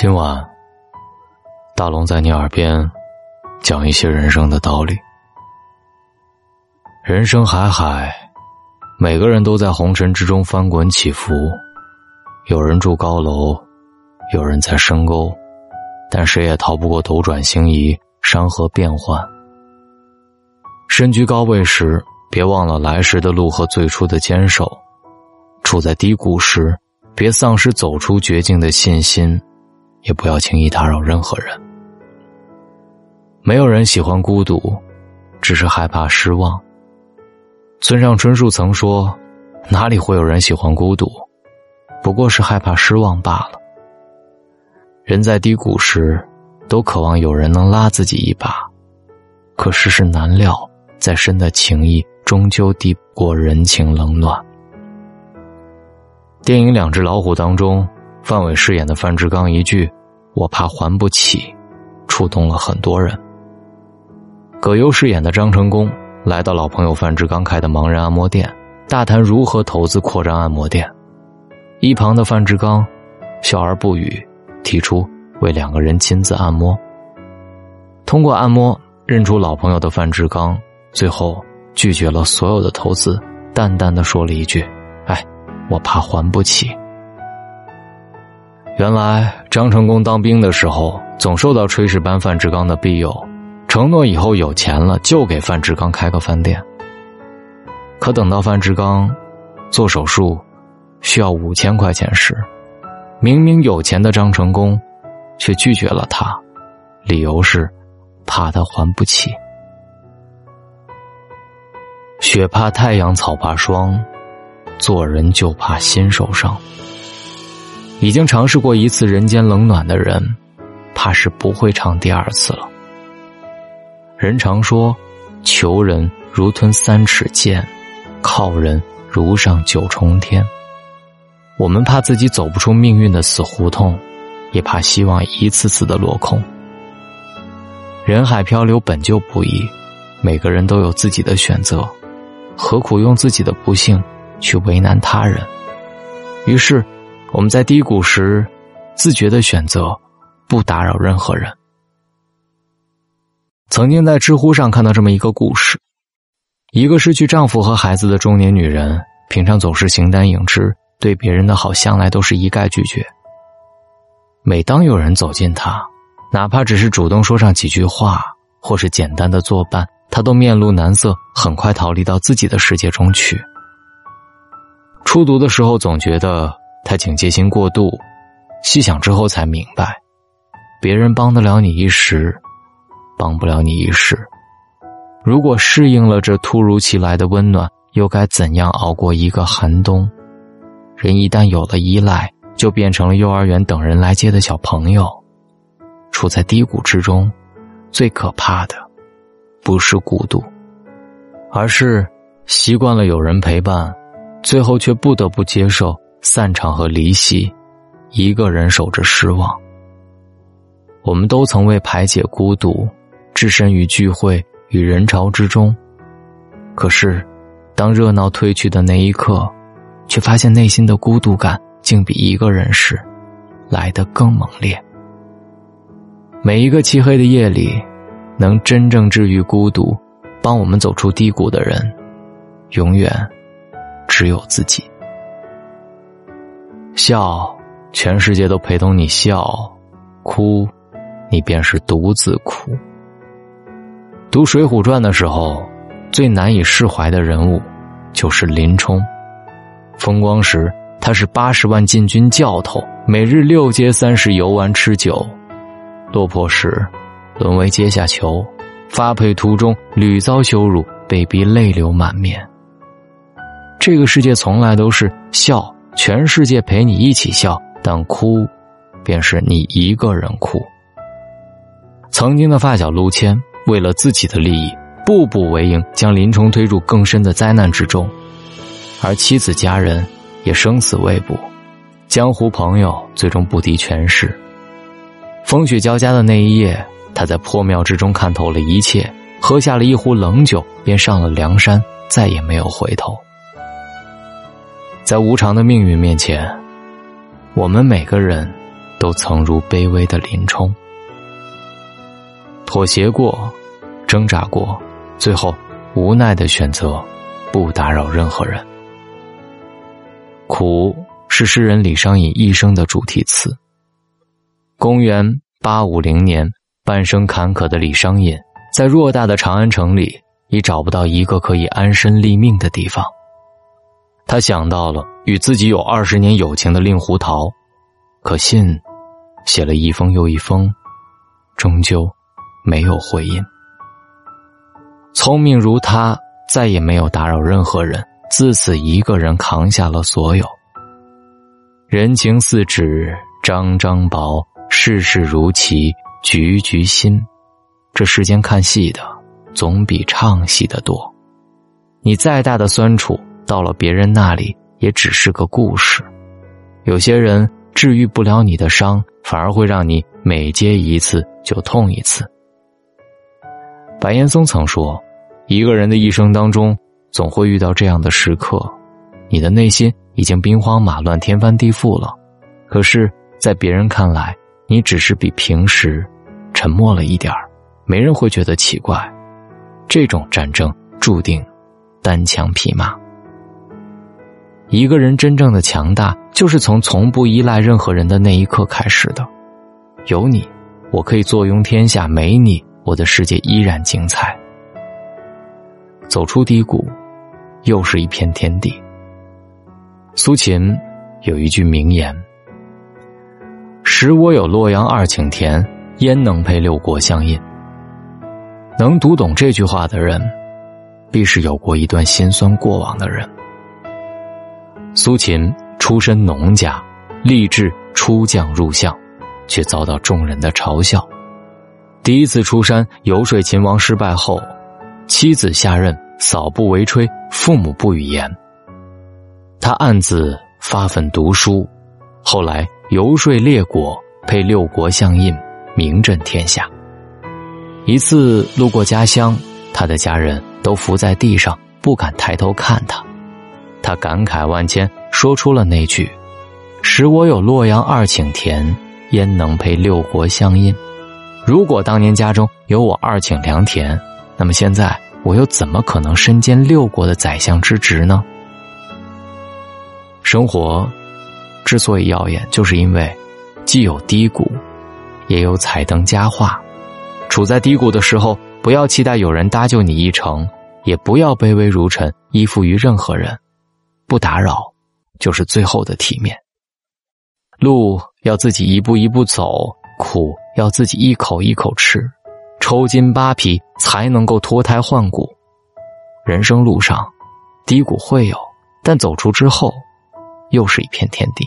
今晚，大龙在你耳边讲一些人生的道理。人生海海，每个人都在红尘之中翻滚起伏。有人住高楼，有人在深沟，但谁也逃不过斗转星移、山河变幻。身居高位时，别忘了来时的路和最初的坚守；处在低谷时，别丧失走出绝境的信心。也不要轻易打扰任何人。没有人喜欢孤独，只是害怕失望。村上春树曾说：“哪里会有人喜欢孤独？不过是害怕失望罢了。”人在低谷时，都渴望有人能拉自己一把，可世事难料，再深的情谊终究抵不过人情冷暖。电影《两只老虎》当中。范伟饰演的范志刚一句“我怕还不起”，触动了很多人。葛优饰演的张成功来到老朋友范志刚开的盲人按摩店，大谈如何投资扩张按摩店。一旁的范志刚笑而不语，提出为两个人亲自按摩。通过按摩认出老朋友的范志刚，最后拒绝了所有的投资，淡淡的说了一句：“哎，我怕还不起。”原来张成功当兵的时候，总受到炊事班范志刚的庇佑，承诺以后有钱了就给范志刚开个饭店。可等到范志刚做手术需要五千块钱时，明明有钱的张成功却拒绝了他，理由是怕他还不起。雪怕太阳，草怕霜，做人就怕心受伤。已经尝试过一次人间冷暖的人，怕是不会尝第二次了。人常说，求人如吞三尺剑，靠人如上九重天。我们怕自己走不出命运的死胡同，也怕希望一次次的落空。人海漂流本就不易，每个人都有自己的选择，何苦用自己的不幸去为难他人？于是。我们在低谷时，自觉的选择不打扰任何人。曾经在知乎上看到这么一个故事：一个失去丈夫和孩子的中年女人，平常总是形单影只，对别人的好向来都是一概拒绝。每当有人走近她，哪怕只是主动说上几句话，或是简单的作伴，她都面露难色，很快逃离到自己的世界中去。初读的时候，总觉得。他警戒心过度，细想之后才明白，别人帮得了你一时，帮不了你一世。如果适应了这突如其来的温暖，又该怎样熬过一个寒冬？人一旦有了依赖，就变成了幼儿园等人来接的小朋友。处在低谷之中，最可怕的，不是孤独，而是习惯了有人陪伴，最后却不得不接受。散场和离席，一个人守着失望。我们都曾为排解孤独，置身于聚会与人潮之中。可是，当热闹褪去的那一刻，却发现内心的孤独感竟比一个人时来得更猛烈。每一个漆黑的夜里，能真正治愈孤独、帮我们走出低谷的人，永远只有自己。笑，全世界都陪同你笑；哭，你便是独自哭。读《水浒传》的时候，最难以释怀的人物就是林冲。风光时，他是八十万禁军教头，每日六街三十游玩吃酒；落魄时，沦为阶下囚，发配途中屡遭羞辱，被逼泪流满面。这个世界从来都是笑。全世界陪你一起笑，但哭，便是你一个人哭。曾经的发小陆谦，为了自己的利益，步步为营，将林冲推入更深的灾难之中，而妻子家人也生死未卜，江湖朋友最终不敌权势。风雪交加的那一夜，他在破庙之中看透了一切，喝下了一壶冷酒，便上了梁山，再也没有回头。在无常的命运面前，我们每个人都曾如卑微的林冲。妥协过，挣扎过，最后无奈的选择，不打扰任何人。苦是诗人李商隐一生的主题词。公元八五零年，半生坎坷的李商隐，在偌大的长安城里，已找不到一个可以安身立命的地方。他想到了与自己有二十年友情的令狐桃，可信写了一封又一封，终究。没有回音。聪明如他，再也没有打扰任何人，自此一个人扛下了所有。人情似纸张张薄，世事如棋局局新。这世间看戏的，总比唱戏的多。你再大的酸楚，到了别人那里，也只是个故事。有些人治愈不了你的伤，反而会让你每接一次就痛一次。白岩松曾说：“一个人的一生当中，总会遇到这样的时刻，你的内心已经兵荒马乱、天翻地覆了，可是，在别人看来，你只是比平时沉默了一点儿没人会觉得奇怪。这种战争注定单枪匹马。一个人真正的强大，就是从从不依赖任何人的那一刻开始的。有你，我可以坐拥天下；没你。”我的世界依然精彩。走出低谷，又是一片天地。苏秦有一句名言：“使我有洛阳二顷田，焉能配六国相印？”能读懂这句话的人，必是有过一段辛酸过往的人。苏秦出身农家，立志出将入相，却遭到众人的嘲笑。第一次出山游说秦王失败后，妻子下任扫布为炊，父母不语言。他暗自发奋读书，后来游说列国，配六国相印，名震天下。一次路过家乡，他的家人都伏在地上，不敢抬头看他。他感慨万千，说出了那句：“使我有洛阳二顷田，焉能配六国相印？”如果当年家中有我二顷良田，那么现在我又怎么可能身兼六国的宰相之职呢？生活之所以耀眼，就是因为既有低谷，也有彩灯佳话。处在低谷的时候，不要期待有人搭救你一程，也不要卑微如尘，依附于任何人，不打扰就是最后的体面。路要自己一步一步走，苦。要自己一口一口吃，抽筋扒皮才能够脱胎换骨。人生路上，低谷会有，但走出之后，又是一片天地。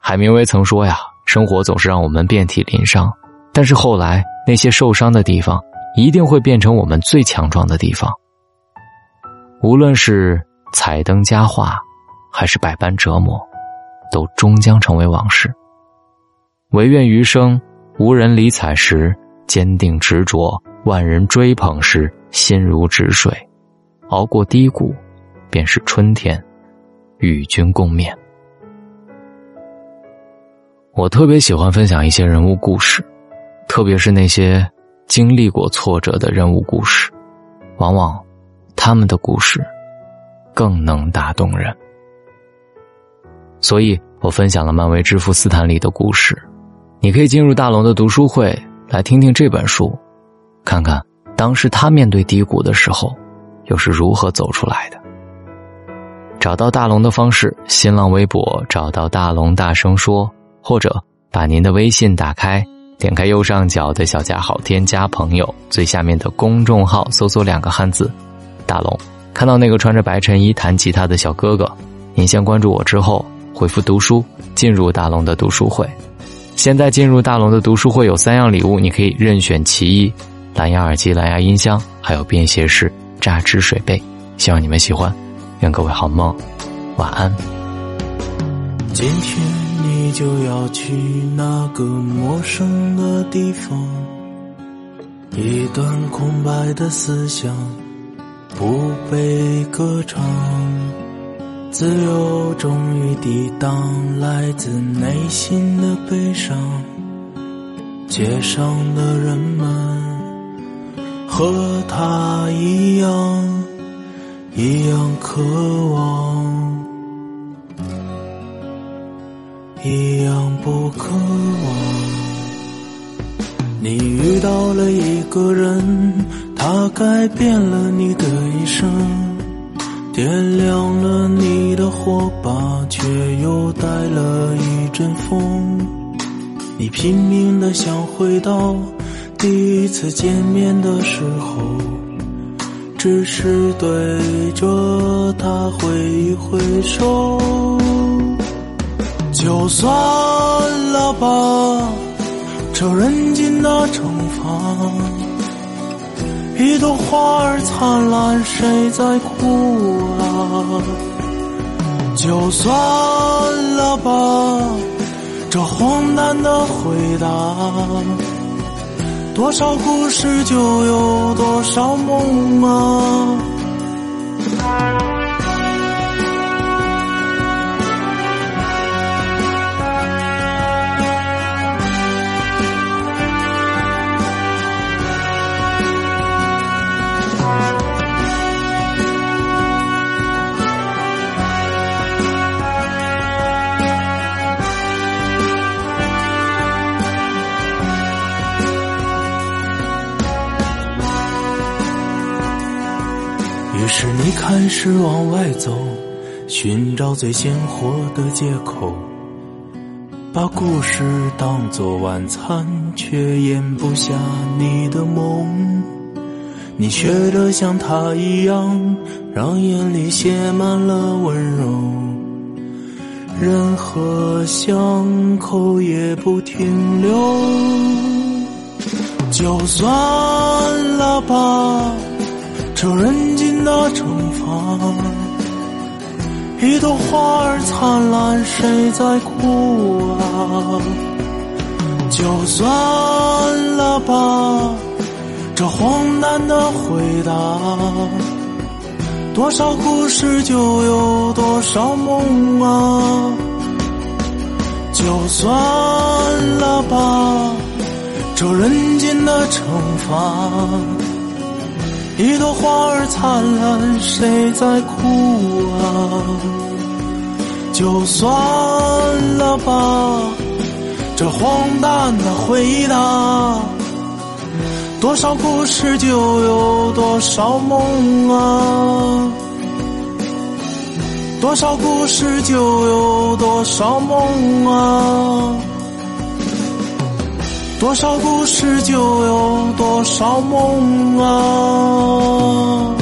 海明威曾说呀：“生活总是让我们遍体鳞伤，但是后来那些受伤的地方，一定会变成我们最强壮的地方。无论是彩灯佳话，还是百般折磨，都终将成为往事。”唯愿余生，无人理睬时，坚定执着；万人追捧时，心如止水。熬过低谷，便是春天，与君共勉。我特别喜欢分享一些人物故事，特别是那些经历过挫折的人物故事，往往他们的故事更能打动人。所以我分享了漫威之父斯坦李的故事。你可以进入大龙的读书会来听听这本书，看看当时他面对低谷的时候，又是如何走出来的。找到大龙的方式：新浪微博找到大龙，大声说，或者把您的微信打开，点开右上角的小加号，添加朋友，最下面的公众号搜索两个汉字“大龙”，看到那个穿着白衬衣弹吉他的小哥哥，您先关注我之后回复“读书”，进入大龙的读书会。现在进入大龙的读书会有三样礼物，你可以任选其一：蓝牙耳机、蓝牙音箱，还有便携式榨汁水杯。希望你们喜欢，愿各位好梦，晚安。今天你就要去那个陌生的地方，一段空白的思想不被歌唱。自由终于抵挡来自内心的悲伤，街上的人们和他一样，一样渴望，一样不渴望。你遇到了一个人，他改变了你的一生。点亮了你的火把，却又带了一阵风。你拼命的想回到第一次见面的时候，只是对着他挥一挥手。就算了吧，这人间的惩罚。一朵花儿灿烂，谁在哭啊？就算了吧，这荒诞的回答。多少故事，就有多少梦啊。是往外走，寻找最鲜活的借口，把故事当作晚餐，却咽不下你的梦。你学着像他一样，让眼里写满了温柔，任何伤口也不停留。就算了吧。这人的惩罚，一朵花儿灿烂，谁在哭啊？就算了吧，这荒诞的回答。多少故事，就有多少梦啊！就算了吧，这人间的惩罚。一朵花儿灿烂，谁在哭啊？就算了吧，这荒诞的回答。多少故事，就有多少梦啊！多少故事，就有多少梦啊！多少故事，就有多少梦啊！